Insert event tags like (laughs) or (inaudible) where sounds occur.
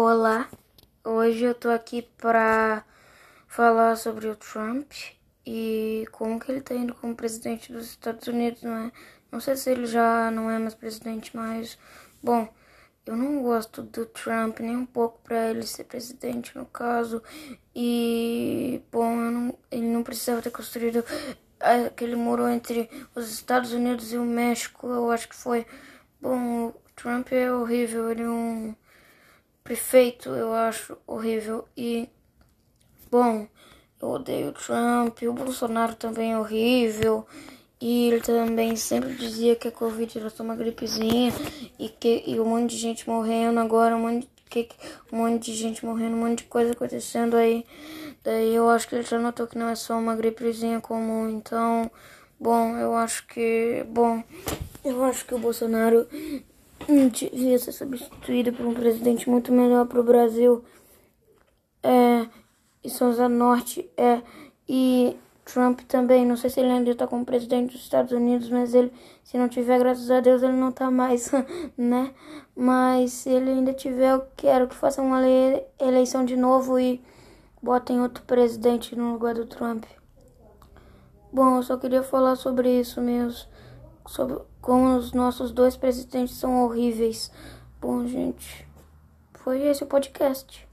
Olá, hoje eu tô aqui pra falar sobre o Trump e como que ele tá indo como presidente dos Estados Unidos, não é? Não sei se ele já não é mais presidente, mas bom, eu não gosto do Trump nem um pouco para ele ser presidente no caso e bom, não, ele não precisava ter construído aquele muro entre os Estados Unidos e o México, eu acho que foi bom. O Trump é horrível, ele é um prefeito, eu acho horrível. E, bom, eu odeio o Trump, o Bolsonaro também é horrível. E ele também sempre dizia que a Covid era só uma gripezinha e que e um monte de gente morrendo agora, um monte, que, um monte de gente morrendo, um monte de coisa acontecendo aí. Daí eu acho que ele já notou que não é só uma gripezinha comum. Então, bom, eu acho que. Bom, eu acho que o Bolsonaro devia ser substituído por um presidente muito melhor para o Brasil. É, e Souza Norte é. E Trump também, não sei se ele ainda está como presidente dos Estados Unidos, mas ele, se não tiver, graças a Deus, ele não está mais, (laughs) né? Mas se ele ainda tiver, eu quero que faça uma eleição de novo e botem outro presidente no lugar do Trump. Bom, eu só queria falar sobre isso mesmo sobre como os nossos dois presidentes são horríveis. Bom, gente, foi esse o podcast.